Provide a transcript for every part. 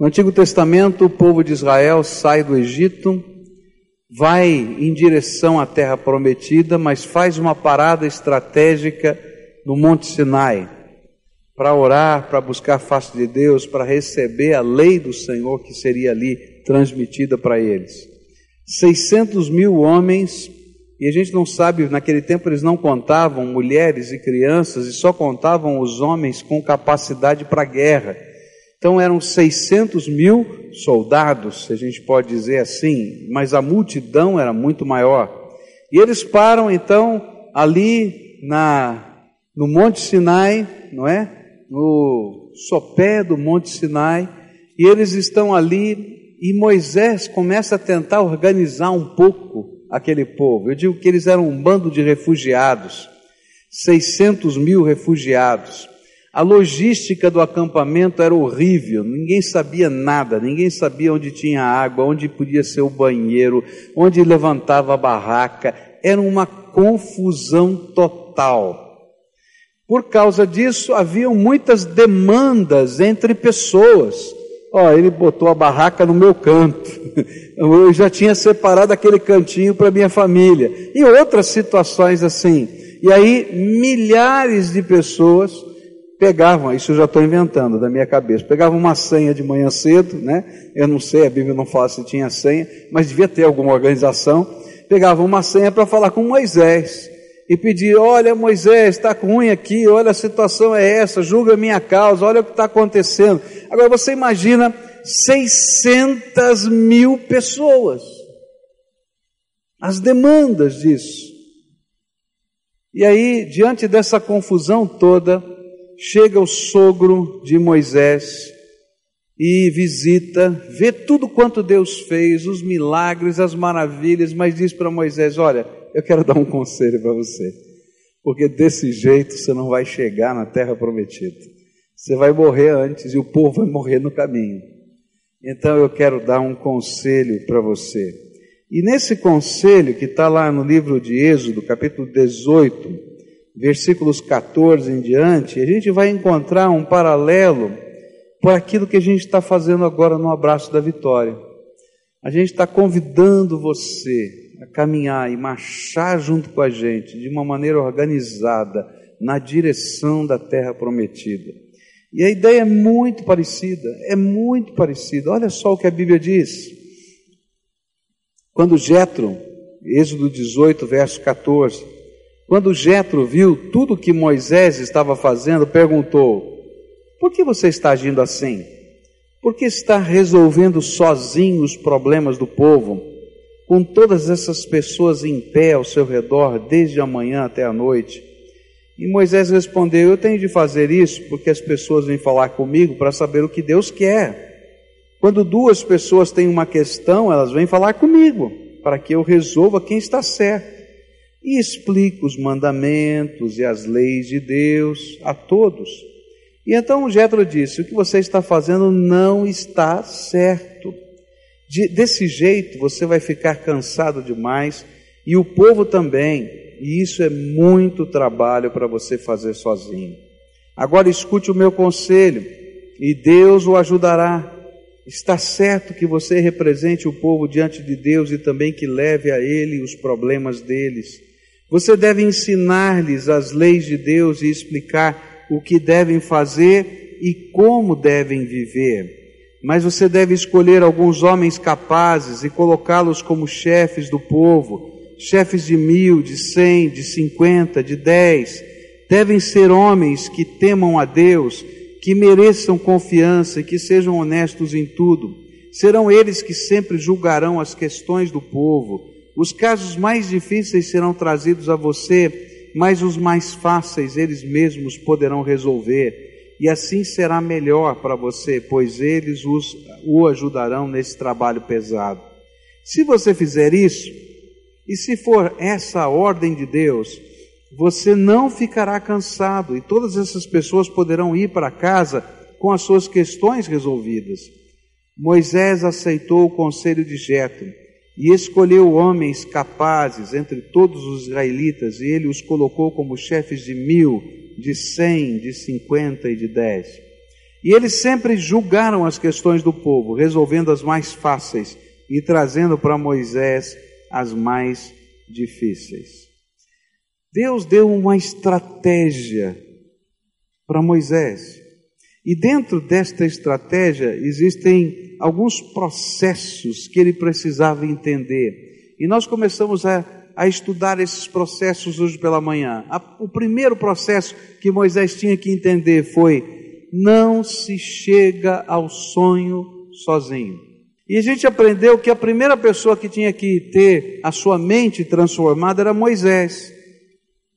No Antigo Testamento, o povo de Israel sai do Egito, vai em direção à terra prometida, mas faz uma parada estratégica no Monte Sinai para orar, para buscar a face de Deus, para receber a lei do Senhor que seria ali transmitida para eles. 600 mil homens, e a gente não sabe, naquele tempo eles não contavam mulheres e crianças, e só contavam os homens com capacidade para guerra. Então eram 600 mil soldados, se a gente pode dizer assim, mas a multidão era muito maior. E eles param então ali na, no Monte Sinai, não é? No sopé do Monte Sinai, e eles estão ali, e Moisés começa a tentar organizar um pouco aquele povo. Eu digo que eles eram um bando de refugiados, 600 mil refugiados. A logística do acampamento era horrível, ninguém sabia nada, ninguém sabia onde tinha água, onde podia ser o banheiro, onde levantava a barraca, era uma confusão total. Por causa disso, haviam muitas demandas entre pessoas. Ó, oh, ele botou a barraca no meu canto. Eu já tinha separado aquele cantinho para minha família. E outras situações assim. E aí, milhares de pessoas pegavam, isso eu já estou inventando da minha cabeça, pegavam uma senha de manhã cedo, né? Eu não sei, a Bíblia não fala se tinha senha, mas devia ter alguma organização. Pegavam uma senha para falar com Moisés e pedir: Olha, Moisés, está ruim aqui, olha a situação é essa, julga minha causa, olha o que está acontecendo. Agora você imagina 600 mil pessoas, as demandas disso. E aí, diante dessa confusão toda, chega o sogro de Moisés e visita, vê tudo quanto Deus fez, os milagres, as maravilhas, mas diz para Moisés: Olha, eu quero dar um conselho para você, porque desse jeito você não vai chegar na terra prometida. Você vai morrer antes e o povo vai morrer no caminho. Então eu quero dar um conselho para você. E nesse conselho que está lá no livro de Êxodo, capítulo 18, versículos 14 em diante, a gente vai encontrar um paralelo por aquilo que a gente está fazendo agora no abraço da vitória. A gente está convidando você a caminhar e marchar junto com a gente de uma maneira organizada na direção da terra prometida. E a ideia é muito parecida, é muito parecida. Olha só o que a Bíblia diz. Quando Jetro, Êxodo 18, verso 14, quando Jetro viu tudo que Moisés estava fazendo, perguntou: Por que você está agindo assim? Por que está resolvendo sozinho os problemas do povo, com todas essas pessoas em pé ao seu redor, desde a manhã até a noite? E Moisés respondeu: Eu tenho de fazer isso porque as pessoas vêm falar comigo para saber o que Deus quer. Quando duas pessoas têm uma questão, elas vêm falar comigo para que eu resolva quem está certo e explica os mandamentos e as leis de Deus a todos. E então Jetro disse: O que você está fazendo não está certo. De, desse jeito você vai ficar cansado demais e o povo também, e isso é muito trabalho para você fazer sozinho. Agora escute o meu conselho e Deus o ajudará. Está certo que você represente o povo diante de Deus e também que leve a ele os problemas deles. Você deve ensinar-lhes as leis de Deus e explicar o que devem fazer e como devem viver. Mas você deve escolher alguns homens capazes e colocá-los como chefes do povo, chefes de mil, de cem, de cinquenta, de dez. Devem ser homens que temam a Deus, que mereçam confiança e que sejam honestos em tudo. Serão eles que sempre julgarão as questões do povo os casos mais difíceis serão trazidos a você, mas os mais fáceis eles mesmos poderão resolver. E assim será melhor para você, pois eles os, o ajudarão nesse trabalho pesado. Se você fizer isso, e se for essa a ordem de Deus, você não ficará cansado e todas essas pessoas poderão ir para casa com as suas questões resolvidas. Moisés aceitou o conselho de Jetro e escolheu homens capazes entre todos os israelitas, e ele os colocou como chefes de mil, de cem, de cinquenta e de dez. E eles sempre julgaram as questões do povo, resolvendo as mais fáceis e trazendo para Moisés as mais difíceis. Deus deu uma estratégia para Moisés. E dentro desta estratégia existem alguns processos que ele precisava entender. E nós começamos a, a estudar esses processos hoje pela manhã. A, o primeiro processo que Moisés tinha que entender foi não se chega ao sonho sozinho. E a gente aprendeu que a primeira pessoa que tinha que ter a sua mente transformada era Moisés.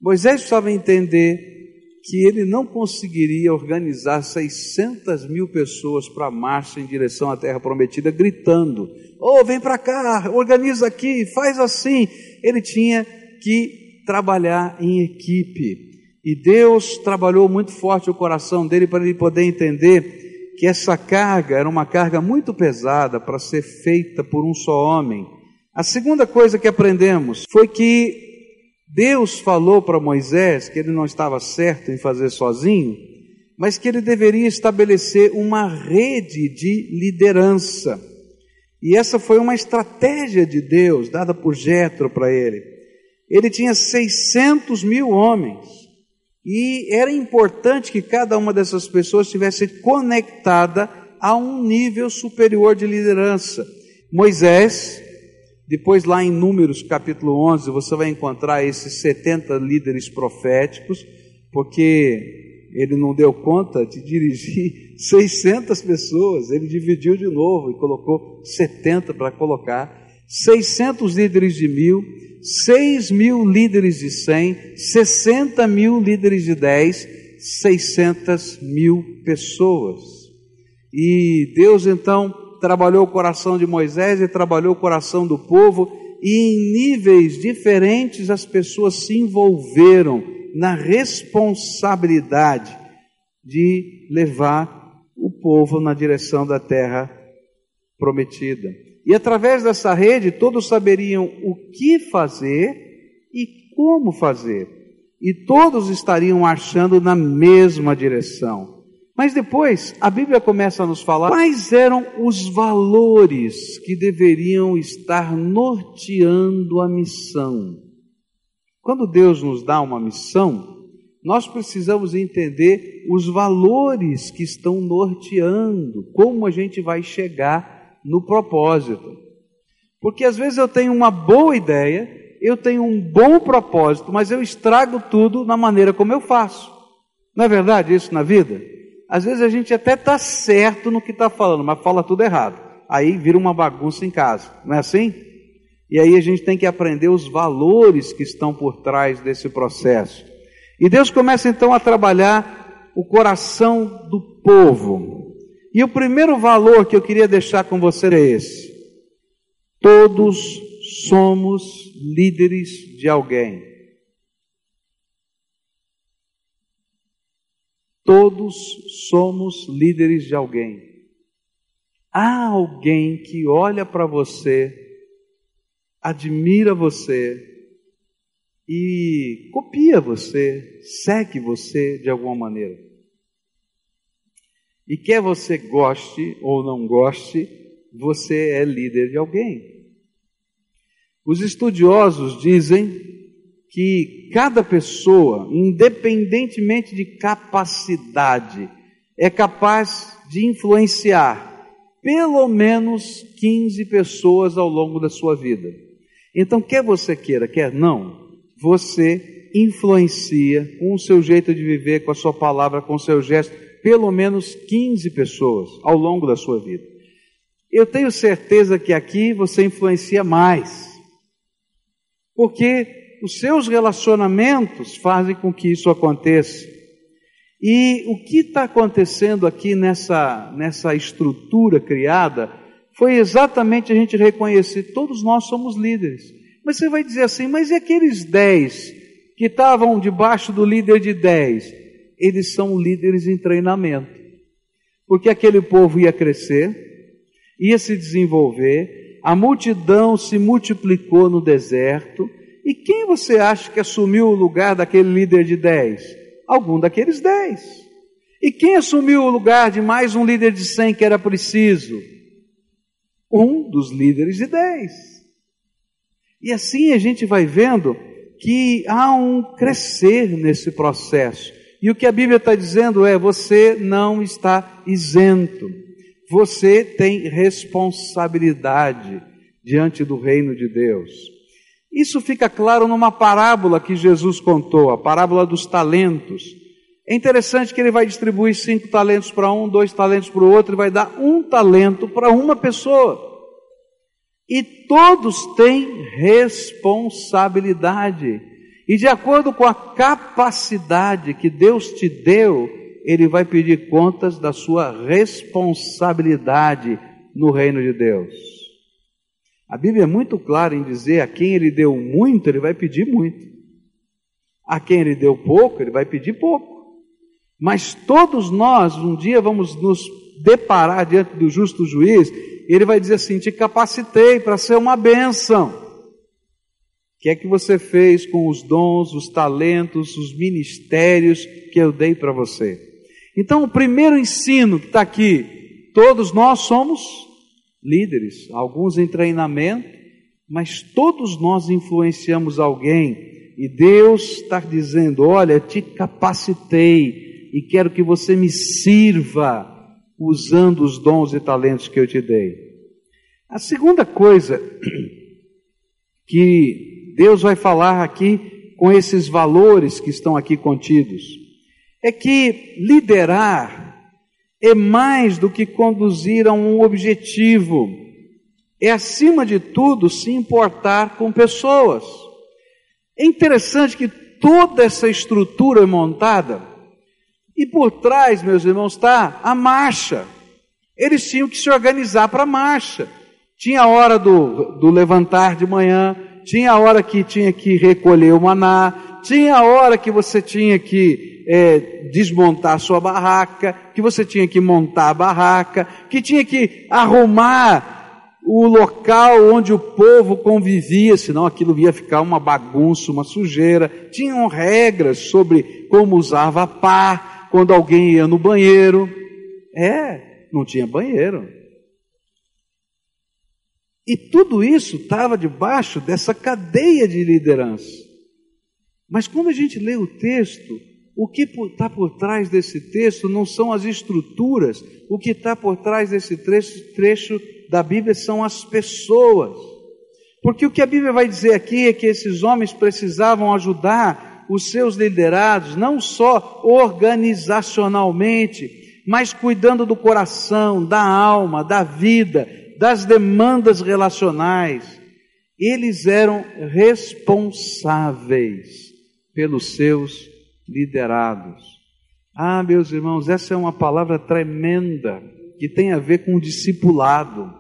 Moisés precisava entender que ele não conseguiria organizar 600 mil pessoas para a marcha em direção à terra prometida, gritando: Oh, vem para cá, organiza aqui, faz assim. Ele tinha que trabalhar em equipe. E Deus trabalhou muito forte o coração dele para ele poder entender que essa carga era uma carga muito pesada para ser feita por um só homem. A segunda coisa que aprendemos foi que Deus falou para Moisés que ele não estava certo em fazer sozinho, mas que ele deveria estabelecer uma rede de liderança. E essa foi uma estratégia de Deus dada por Jetro para ele. Ele tinha 600 mil homens. E era importante que cada uma dessas pessoas estivesse conectada a um nível superior de liderança. Moisés, depois lá em Números capítulo 11, você vai encontrar esses 70 líderes proféticos, porque ele não deu conta de dirigir 600 pessoas, ele dividiu de novo e colocou 70 para colocar, 600 líderes de mil, 6 mil líderes de 100, 60 mil líderes de 10, 600 mil pessoas. E Deus então trabalhou o coração de Moisés e trabalhou o coração do povo, e em níveis diferentes as pessoas se envolveram na responsabilidade de levar o povo na direção da terra prometida. E através dessa rede, todos saberiam o que fazer e como fazer. E todos estariam marchando na mesma direção. Mas depois, a Bíblia começa a nos falar quais eram os valores que deveriam estar norteando a missão. Quando Deus nos dá uma missão, nós precisamos entender os valores que estão norteando, como a gente vai chegar no propósito. Porque às vezes eu tenho uma boa ideia, eu tenho um bom propósito, mas eu estrago tudo na maneira como eu faço. Não é verdade isso na vida? Às vezes a gente até está certo no que está falando, mas fala tudo errado. Aí vira uma bagunça em casa, não é assim? E aí a gente tem que aprender os valores que estão por trás desse processo. E Deus começa então a trabalhar o coração do povo. E o primeiro valor que eu queria deixar com você é esse: todos somos líderes de alguém. Todos somos líderes de alguém. Há alguém que olha para você, admira você e copia você, segue você de alguma maneira. E quer você goste ou não goste, você é líder de alguém. Os estudiosos dizem que cada pessoa, independentemente de capacidade, é capaz de influenciar pelo menos 15 pessoas ao longo da sua vida. Então, quer você queira, quer não, você influencia com o seu jeito de viver, com a sua palavra, com o seu gesto, pelo menos 15 pessoas ao longo da sua vida. Eu tenho certeza que aqui você influencia mais, porque os seus relacionamentos fazem com que isso aconteça. E o que está acontecendo aqui nessa, nessa estrutura criada foi exatamente a gente reconhecer: todos nós somos líderes. Mas você vai dizer assim, mas e aqueles dez que estavam debaixo do líder de dez? eles são líderes em treinamento. Porque aquele povo ia crescer, ia se desenvolver, a multidão se multiplicou no deserto, e quem você acha que assumiu o lugar daquele líder de dez? Algum daqueles dez. E quem assumiu o lugar de mais um líder de 100 que era preciso? Um dos líderes de 10. E assim a gente vai vendo que há um crescer nesse processo. E o que a Bíblia está dizendo é: você não está isento, você tem responsabilidade diante do reino de Deus. Isso fica claro numa parábola que Jesus contou, a parábola dos talentos. É interessante que ele vai distribuir cinco talentos para um, dois talentos para o outro, e vai dar um talento para uma pessoa. E todos têm responsabilidade. E de acordo com a capacidade que Deus te deu, Ele vai pedir contas da sua responsabilidade no reino de Deus. A Bíblia é muito clara em dizer a quem Ele deu muito, Ele vai pedir muito. A quem Ele deu pouco, Ele vai pedir pouco. Mas todos nós, um dia, vamos nos deparar diante do justo juiz, ele vai dizer assim: Te capacitei para ser uma bênção. O que é que você fez com os dons, os talentos, os ministérios que eu dei para você? Então, o primeiro ensino que está aqui, todos nós somos líderes, alguns em treinamento, mas todos nós influenciamos alguém. E Deus está dizendo: Olha, te capacitei e quero que você me sirva usando os dons e talentos que eu te dei. A segunda coisa que Deus vai falar aqui com esses valores que estão aqui contidos é que liderar é mais do que conduzir a um objetivo, é acima de tudo se importar com pessoas. É interessante que toda essa estrutura é montada e por trás, meus irmãos, está a marcha. Eles tinham que se organizar para a marcha. Tinha a hora do, do levantar de manhã, tinha a hora que tinha que recolher o maná, tinha a hora que você tinha que é, desmontar sua barraca, que você tinha que montar a barraca, que tinha que arrumar o local onde o povo convivia, senão aquilo ia ficar uma bagunça, uma sujeira. Tinham regras sobre como usava pá, quando alguém ia no banheiro. É, não tinha banheiro. E tudo isso estava debaixo dessa cadeia de liderança. Mas quando a gente lê o texto, o que está por trás desse texto não são as estruturas, o que está por trás desse trecho, trecho da Bíblia são as pessoas. Porque o que a Bíblia vai dizer aqui é que esses homens precisavam ajudar os seus liderados, não só organizacionalmente, mas cuidando do coração, da alma, da vida, das demandas relacionais. Eles eram responsáveis pelos seus liderados. Ah, meus irmãos, essa é uma palavra tremenda que tem a ver com discipulado.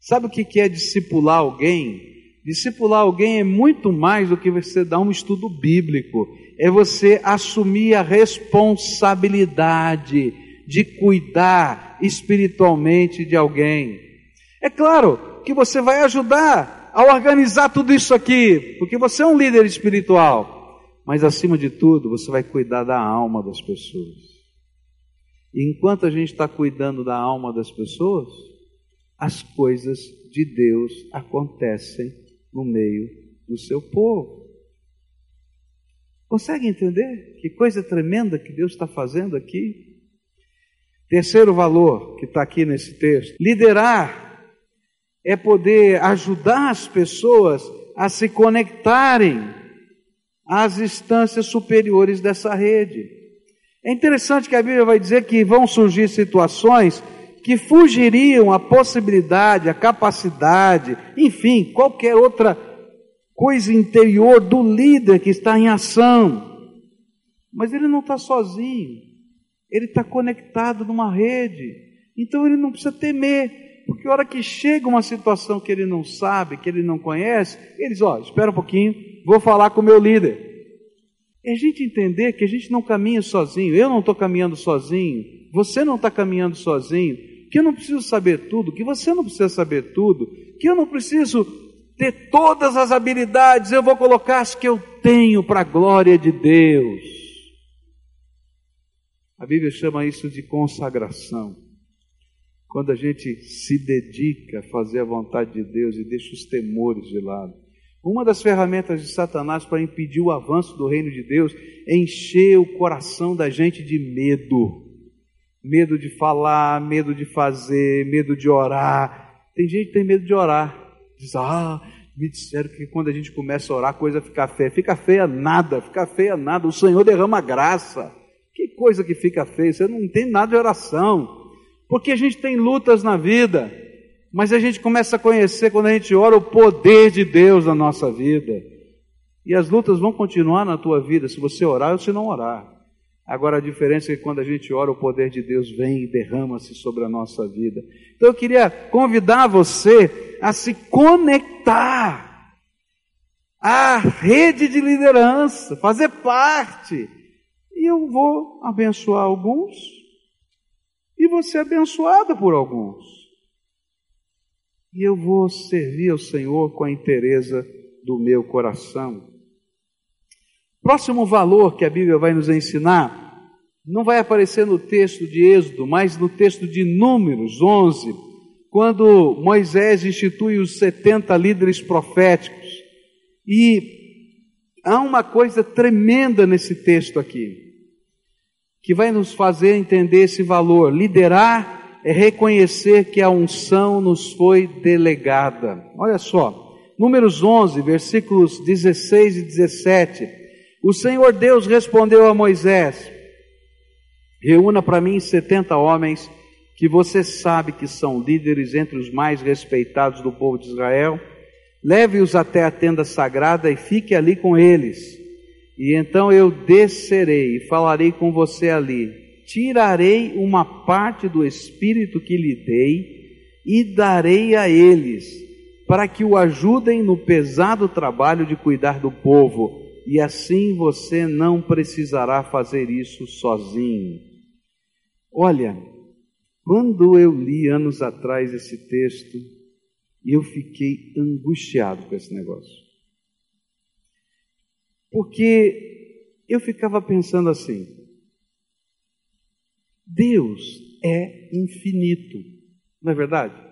Sabe o que é discipular alguém? Discipular alguém é muito mais do que você dar um estudo bíblico, é você assumir a responsabilidade de cuidar espiritualmente de alguém. É claro que você vai ajudar a organizar tudo isso aqui, porque você é um líder espiritual, mas acima de tudo, você vai cuidar da alma das pessoas. E enquanto a gente está cuidando da alma das pessoas, as coisas de Deus acontecem no meio do seu povo. Consegue entender que coisa tremenda que Deus está fazendo aqui? Terceiro valor que está aqui nesse texto: liderar é poder ajudar as pessoas a se conectarem às instâncias superiores dessa rede. É interessante que a Bíblia vai dizer que vão surgir situações que fugiriam a possibilidade, a capacidade, enfim, qualquer outra coisa interior do líder que está em ação. Mas ele não está sozinho, ele está conectado numa rede, então ele não precisa temer, porque a hora que chega uma situação que ele não sabe, que ele não conhece, ele diz: Ó, espera um pouquinho, vou falar com o meu líder. É a gente entender que a gente não caminha sozinho, eu não estou caminhando sozinho, você não está caminhando sozinho, que eu não preciso saber tudo, que você não precisa saber tudo, que eu não preciso ter todas as habilidades, eu vou colocar as que eu tenho para a glória de Deus. A Bíblia chama isso de consagração. Quando a gente se dedica a fazer a vontade de Deus e deixa os temores de lado. Uma das ferramentas de Satanás para impedir o avanço do reino de Deus é encher o coração da gente de medo. Medo de falar, medo de fazer, medo de orar. Tem gente que tem medo de orar. Diz, ah, me disseram que quando a gente começa a orar, a coisa fica feia. Fica feia nada, fica feia nada. O Senhor derrama graça. Que coisa que fica feia. Você não tem nada de oração. Porque a gente tem lutas na vida, mas a gente começa a conhecer quando a gente ora o poder de Deus na nossa vida. E as lutas vão continuar na tua vida se você orar ou se não orar. Agora a diferença é que quando a gente ora, o poder de Deus vem e derrama-se sobre a nossa vida. Então eu queria convidar você a se conectar à rede de liderança, fazer parte. E eu vou abençoar alguns e você é abençoada por alguns. E eu vou servir ao Senhor com a inteireza do meu coração. Próximo valor que a Bíblia vai nos ensinar não vai aparecer no texto de Êxodo, mas no texto de Números 11, quando Moisés institui os 70 líderes proféticos. E há uma coisa tremenda nesse texto aqui que vai nos fazer entender esse valor. Liderar é reconhecer que a unção nos foi delegada. Olha só, Números 11, versículos 16 e 17. O Senhor Deus respondeu a Moisés: Reúna para mim 70 homens que você sabe que são líderes entre os mais respeitados do povo de Israel. Leve-os até a tenda sagrada e fique ali com eles. E então eu descerei e falarei com você ali. Tirarei uma parte do espírito que lhe dei e darei a eles, para que o ajudem no pesado trabalho de cuidar do povo. E assim você não precisará fazer isso sozinho. Olha, quando eu li anos atrás esse texto, eu fiquei angustiado com esse negócio. Porque eu ficava pensando assim: Deus é infinito, não é verdade?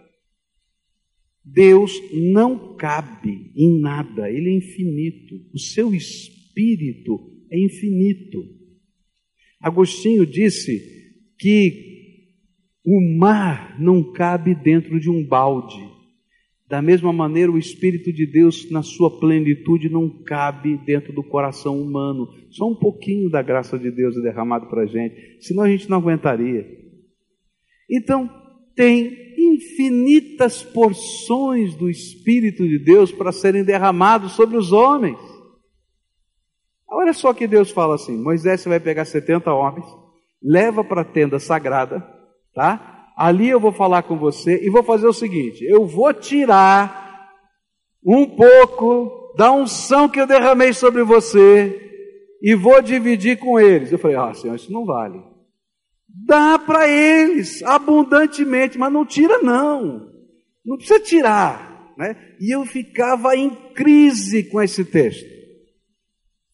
Deus não cabe em nada, Ele é infinito, o seu espírito é infinito. Agostinho disse que o mar não cabe dentro de um balde, da mesma maneira, o Espírito de Deus, na sua plenitude, não cabe dentro do coração humano. Só um pouquinho da graça de Deus é derramado para a gente, senão a gente não aguentaria. Então, tem infinitas porções do Espírito de Deus para serem derramados sobre os homens. Olha só que Deus fala assim: Moisés, você vai pegar 70 homens, leva para a tenda sagrada, tá? Ali eu vou falar com você e vou fazer o seguinte: eu vou tirar um pouco da unção que eu derramei sobre você e vou dividir com eles. Eu falei: ah, Senhor, isso não vale. Dá para eles abundantemente, mas não tira, não. Não precisa tirar. Né? E eu ficava em crise com esse texto.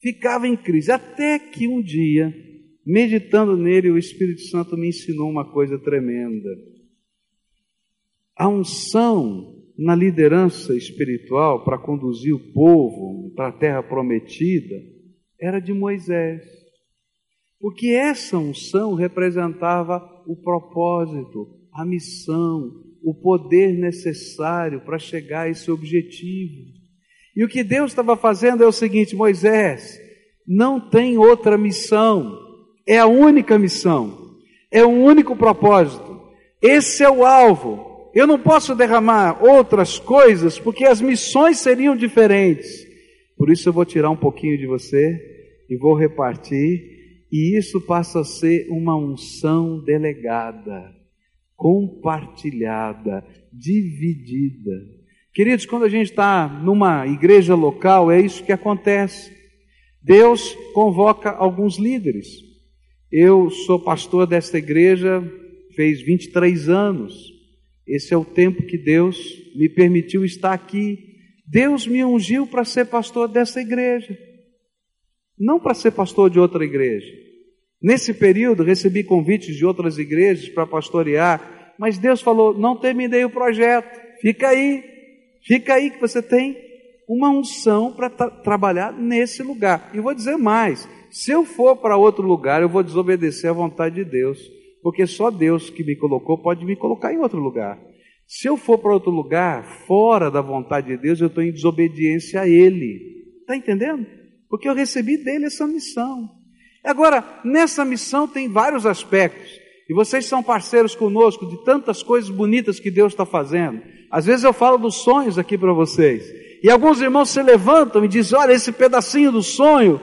Ficava em crise. Até que um dia Meditando nele, o Espírito Santo me ensinou uma coisa tremenda. A unção na liderança espiritual para conduzir o povo para a terra prometida era de Moisés. Porque essa unção representava o propósito, a missão, o poder necessário para chegar a esse objetivo. E o que Deus estava fazendo é o seguinte: Moisés, não tem outra missão é a única missão, é o único propósito. Esse é o alvo. Eu não posso derramar outras coisas porque as missões seriam diferentes. Por isso eu vou tirar um pouquinho de você e vou repartir, e isso passa a ser uma unção delegada, compartilhada, dividida. Queridos, quando a gente está numa igreja local, é isso que acontece. Deus convoca alguns líderes. Eu sou pastor desta igreja fez 23 anos. Esse é o tempo que Deus me permitiu estar aqui. Deus me ungiu para ser pastor dessa igreja, não para ser pastor de outra igreja. Nesse período, recebi convites de outras igrejas para pastorear, mas Deus falou: não terminei o projeto, fica aí, fica aí que você tem uma unção para tra trabalhar nesse lugar. E vou dizer mais: se eu for para outro lugar, eu vou desobedecer à vontade de Deus, porque só Deus que me colocou pode me colocar em outro lugar. Se eu for para outro lugar, fora da vontade de Deus, eu estou em desobediência a Ele. Está entendendo? Porque eu recebi dele essa missão. Agora, nessa missão tem vários aspectos. E vocês são parceiros conosco de tantas coisas bonitas que Deus está fazendo. Às vezes eu falo dos sonhos aqui para vocês. E alguns irmãos se levantam e dizem: Olha, esse pedacinho do sonho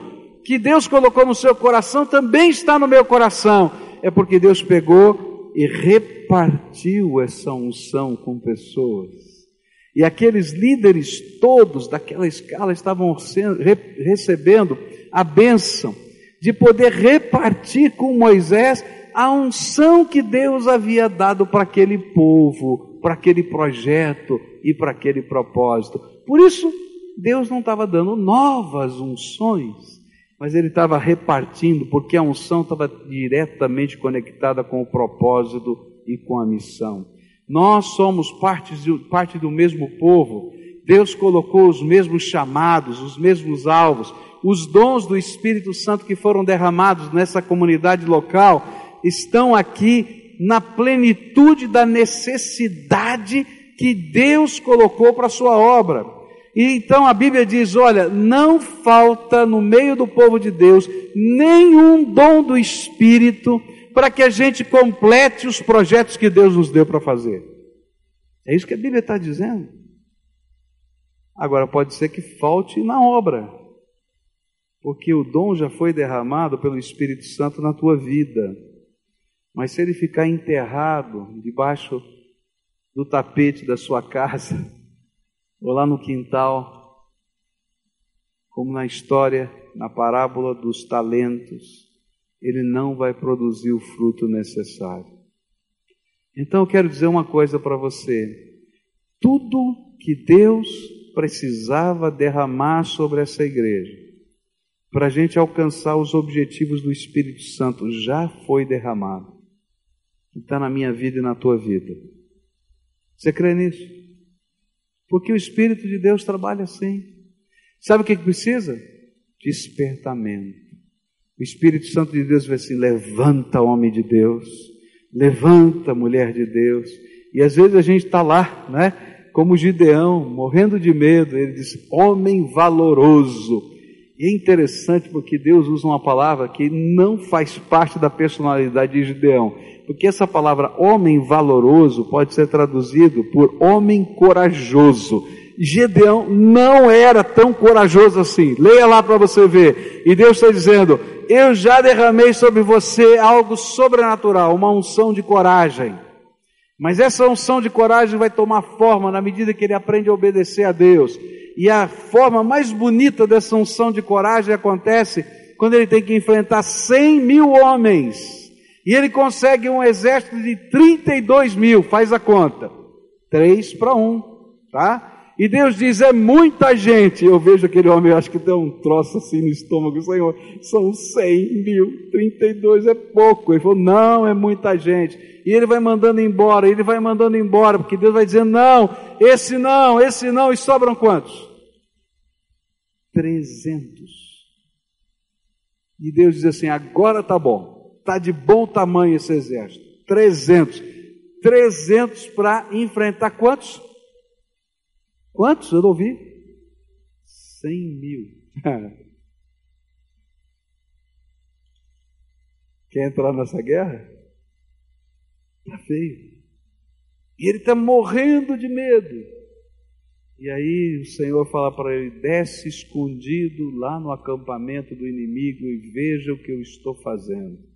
que Deus colocou no seu coração também está no meu coração. É porque Deus pegou e repartiu essa unção com pessoas. E aqueles líderes todos daquela escala estavam recebendo a bênção de poder repartir com Moisés a unção que Deus havia dado para aquele povo, para aquele projeto e para aquele propósito. Por isso, Deus não estava dando novas unções, mas Ele estava repartindo, porque a unção estava diretamente conectada com o propósito e com a missão. Nós somos parte, parte do mesmo povo. Deus colocou os mesmos chamados, os mesmos alvos, os dons do Espírito Santo que foram derramados nessa comunidade local estão aqui na plenitude da necessidade que Deus colocou para a sua obra. E então a Bíblia diz: olha, não falta no meio do povo de Deus nenhum dom do Espírito para que a gente complete os projetos que Deus nos deu para fazer. É isso que a Bíblia está dizendo. Agora, pode ser que falte na obra, porque o dom já foi derramado pelo Espírito Santo na tua vida. Mas se ele ficar enterrado debaixo do tapete da sua casa, ou lá no quintal, como na história, na parábola dos talentos, ele não vai produzir o fruto necessário. Então eu quero dizer uma coisa para você: tudo que Deus precisava derramar sobre essa igreja, para a gente alcançar os objetivos do Espírito Santo, já foi derramado. Está na minha vida e na tua vida. Você crê nisso? Porque o Espírito de Deus trabalha assim. Sabe o que precisa? Despertamento. O Espírito Santo de Deus vai assim: levanta, homem de Deus, levanta, mulher de Deus. E às vezes a gente está lá, né? Como Gideão, morrendo de medo, ele diz: homem valoroso. E é interessante porque Deus usa uma palavra que não faz parte da personalidade de Gideão. Porque essa palavra homem valoroso pode ser traduzido por homem corajoso. Gedeão não era tão corajoso assim. Leia lá para você ver. E Deus está dizendo: Eu já derramei sobre você algo sobrenatural, uma unção de coragem. Mas essa unção de coragem vai tomar forma na medida que ele aprende a obedecer a Deus. E a forma mais bonita dessa unção de coragem acontece quando ele tem que enfrentar 100 mil homens. E ele consegue um exército de 32 mil, faz a conta. 3 para 1, tá? E Deus diz: é muita gente. Eu vejo aquele homem, acho que tem um troço assim no estômago, Senhor, são 100 mil, 32 é pouco. Ele falou: não, é muita gente. E ele vai mandando embora, ele vai mandando embora, porque Deus vai dizendo: não, esse não, esse não, e sobram quantos? 300. E Deus diz assim: agora tá bom, tá de bom tamanho esse exército. 300. 300 para enfrentar quantos? Quantos? Eu não ouvi. Cem mil. Quer entrar nessa guerra? Está feio. E ele está morrendo de medo. E aí o Senhor fala para ele: desce escondido lá no acampamento do inimigo e veja o que eu estou fazendo.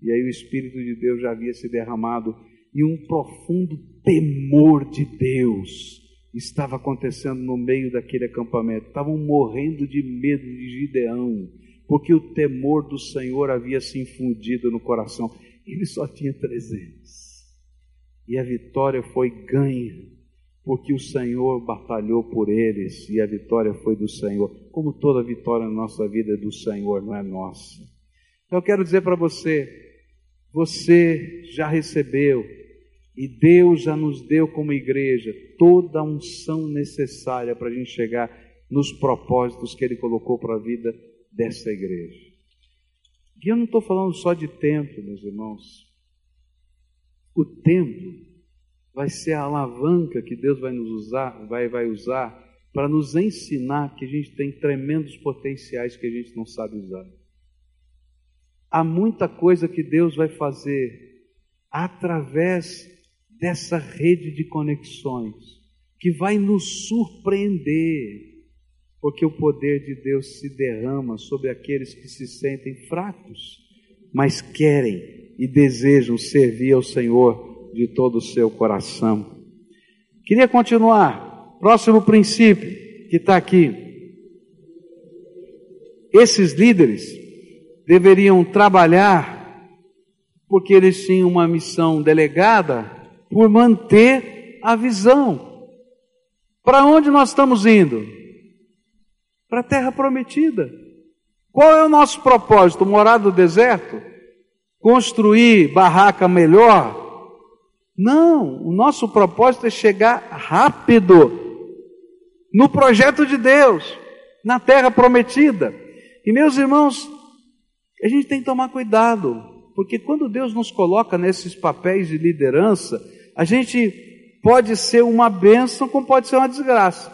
E aí o Espírito de Deus já havia se derramado e um profundo temor de Deus estava acontecendo no meio daquele acampamento. Estavam morrendo de medo de Gideão, porque o temor do Senhor havia se infundido no coração. Ele só tinha 300. E a vitória foi ganha, porque o Senhor batalhou por eles e a vitória foi do Senhor. Como toda vitória na nossa vida é do Senhor, não é nossa. Eu quero dizer para você, você já recebeu e Deus já nos deu como igreja toda a unção necessária para a gente chegar nos propósitos que Ele colocou para a vida dessa igreja. E eu não estou falando só de templo, meus irmãos. O templo vai ser a alavanca que Deus vai nos usar, vai, vai usar para nos ensinar que a gente tem tremendos potenciais que a gente não sabe usar. Há muita coisa que Deus vai fazer através dessa rede de conexões que vai nos surpreender, porque o poder de Deus se derrama sobre aqueles que se sentem fracos, mas querem e desejam servir ao Senhor de todo o seu coração. Queria continuar. Próximo princípio que está aqui. Esses líderes deveriam trabalhar porque eles tinham uma missão delegada por manter a visão. Para onde nós estamos indo? Para a terra prometida. Qual é o nosso propósito? Morar no deserto? Construir barraca melhor? Não, o nosso propósito é chegar rápido no projeto de Deus, na terra prometida. E meus irmãos, a gente tem que tomar cuidado, porque quando Deus nos coloca nesses papéis de liderança, a gente pode ser uma bênção, como pode ser uma desgraça.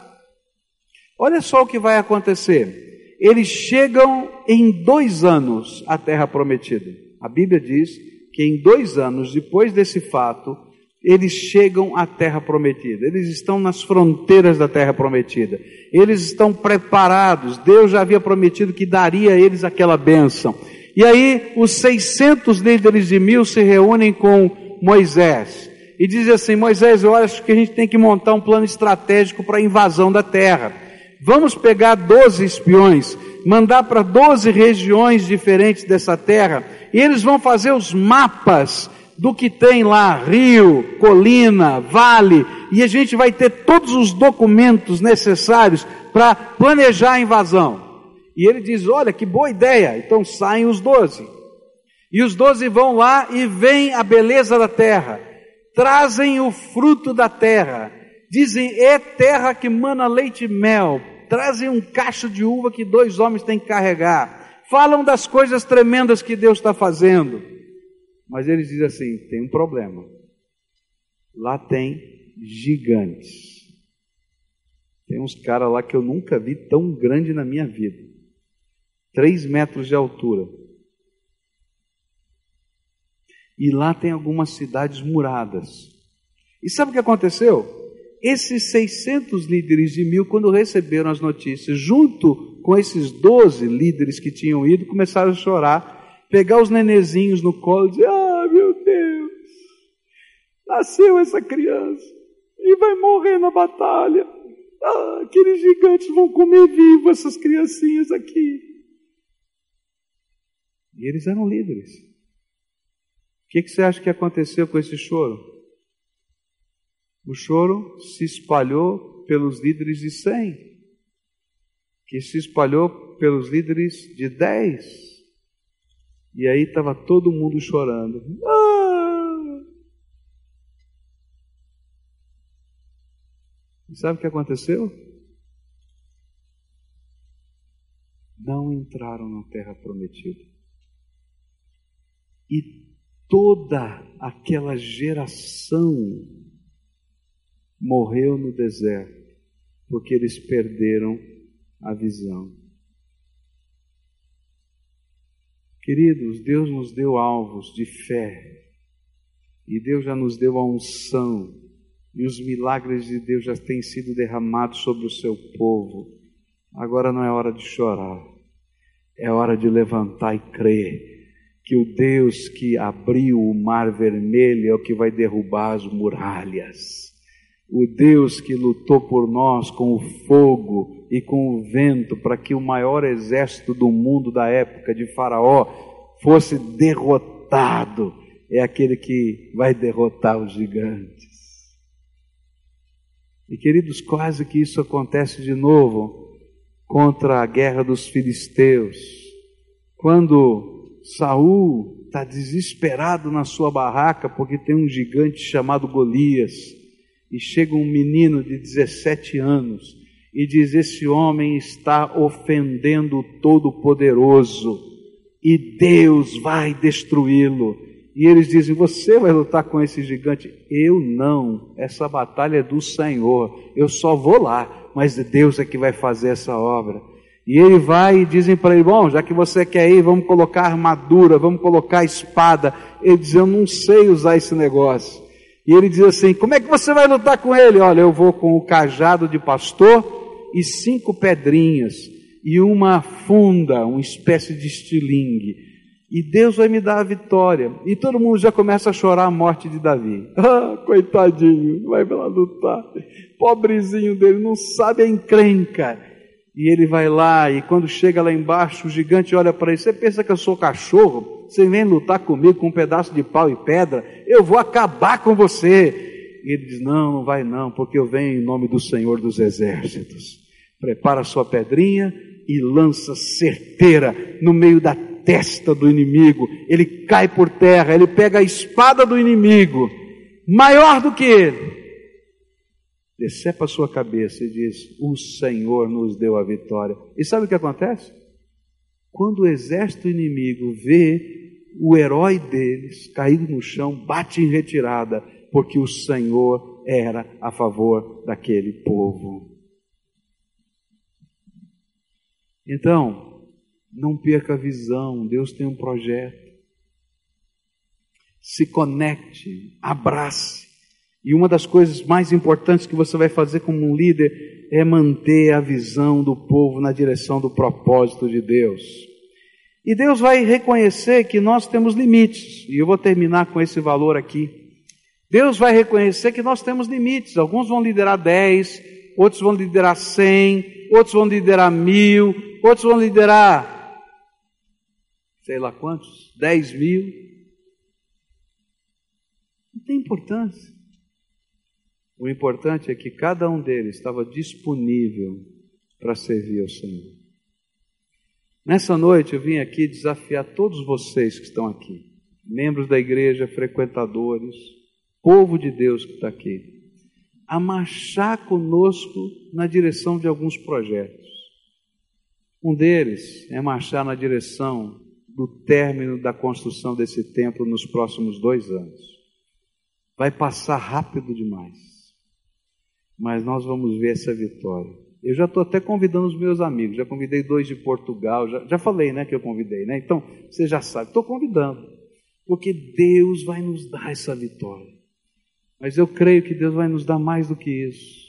Olha só o que vai acontecer. Eles chegam em dois anos à terra prometida. A Bíblia diz que em dois anos depois desse fato, eles chegam à terra prometida, eles estão nas fronteiras da terra prometida, eles estão preparados, Deus já havia prometido que daria a eles aquela bênção. E aí, os 600 líderes de mil se reúnem com Moisés e dizem assim: Moisés, eu acho que a gente tem que montar um plano estratégico para a invasão da terra. Vamos pegar 12 espiões, mandar para 12 regiões diferentes dessa terra, e eles vão fazer os mapas do que tem lá, rio, colina, vale, e a gente vai ter todos os documentos necessários para planejar a invasão. E ele diz: Olha, que boa ideia. Então saem os doze. E os doze vão lá e veem a beleza da terra, trazem o fruto da terra, dizem: É terra que mana leite e mel, trazem um cacho de uva que dois homens têm que carregar, falam das coisas tremendas que Deus está fazendo. Mas eles dizem assim: tem um problema. Lá tem gigantes. Tem uns caras lá que eu nunca vi tão grande na minha vida. Três metros de altura. E lá tem algumas cidades muradas. E sabe o que aconteceu? Esses 600 líderes de mil, quando receberam as notícias, junto com esses 12 líderes que tinham ido, começaram a chorar pegar os nenezinhos no colo e dizer: Ah, meu Deus, nasceu essa criança e vai morrer na batalha. Ah, aqueles gigantes vão comer vivo essas criancinhas aqui. E eles eram líderes. O que, que você acha que aconteceu com esse choro? O choro se espalhou pelos líderes de cem, que se espalhou pelos líderes de dez e aí estava todo mundo chorando. Ah! E sabe o que aconteceu? Não entraram na terra prometida. E toda aquela geração morreu no deserto, porque eles perderam a visão. Queridos, Deus nos deu alvos de fé, e Deus já nos deu a unção, e os milagres de Deus já têm sido derramados sobre o seu povo. Agora não é hora de chorar, é hora de levantar e crer que o Deus que abriu o mar vermelho é o que vai derrubar as muralhas. O Deus que lutou por nós com o fogo e com o vento para que o maior exército do mundo da época de Faraó fosse derrotado, é aquele que vai derrotar os gigantes. E queridos, quase que isso acontece de novo contra a guerra dos filisteus. Quando Saul está desesperado na sua barraca porque tem um gigante chamado Golias. E chega um menino de 17 anos e diz: Esse homem está ofendendo o Todo-Poderoso e Deus vai destruí-lo. E eles dizem: Você vai lutar com esse gigante? Eu não. Essa batalha é do Senhor. Eu só vou lá, mas Deus é que vai fazer essa obra. E ele vai e dizem para ele: Bom, já que você quer ir, vamos colocar armadura, vamos colocar espada. Ele diz: Eu não sei usar esse negócio. E ele diz assim: Como é que você vai lutar com ele? Olha, eu vou com o cajado de pastor e cinco pedrinhas e uma funda, uma espécie de estilingue. E Deus vai me dar a vitória. E todo mundo já começa a chorar a morte de Davi. Ah, coitadinho, vai lá lutar. Pobrezinho dele, não sabe a encrenca. E ele vai lá, e quando chega lá embaixo, o gigante olha para ele: Você pensa que eu sou cachorro? Você vem lutar comigo com um pedaço de pau e pedra? Eu vou acabar com você. E ele diz: Não, não vai não, porque eu venho em nome do Senhor dos Exércitos prepara sua pedrinha e lança certeira no meio da testa do inimigo. Ele cai por terra, ele pega a espada do inimigo, maior do que ele, decepa a sua cabeça e diz: O Senhor nos deu a vitória. E sabe o que acontece? Quando o exército inimigo vê o herói deles caído no chão, bate em retirada, porque o Senhor era a favor daquele povo. Então, não perca a visão, Deus tem um projeto. Se conecte, abrace. E uma das coisas mais importantes que você vai fazer como um líder é manter a visão do povo na direção do propósito de Deus. E Deus vai reconhecer que nós temos limites, e eu vou terminar com esse valor aqui. Deus vai reconhecer que nós temos limites. Alguns vão liderar 10, outros vão liderar 100, outros vão liderar mil, outros vão liderar, sei lá quantos, 10 mil. Não tem importância. O importante é que cada um deles estava disponível para servir ao Senhor. Nessa noite eu vim aqui desafiar todos vocês que estão aqui, membros da igreja, frequentadores, povo de Deus que está aqui, a marchar conosco na direção de alguns projetos. Um deles é marchar na direção do término da construção desse templo nos próximos dois anos. Vai passar rápido demais, mas nós vamos ver essa vitória. Eu já estou até convidando os meus amigos, já convidei dois de Portugal, já, já falei né, que eu convidei, né? Então, você já sabe, estou convidando, porque Deus vai nos dar essa vitória. Mas eu creio que Deus vai nos dar mais do que isso.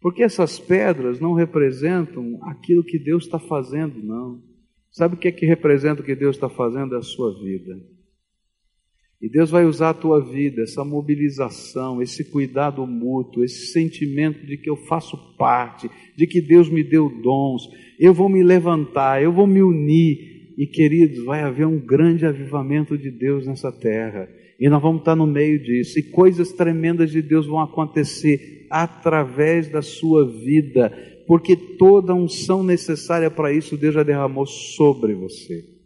Porque essas pedras não representam aquilo que Deus está fazendo, não. Sabe o que é que representa o que Deus está fazendo? É a sua vida. E Deus vai usar a tua vida, essa mobilização, esse cuidado mútuo, esse sentimento de que eu faço parte, de que Deus me deu dons, eu vou me levantar, eu vou me unir. E queridos, vai haver um grande avivamento de Deus nessa terra. E nós vamos estar no meio disso. E coisas tremendas de Deus vão acontecer através da sua vida, porque toda unção necessária para isso Deus já derramou sobre você.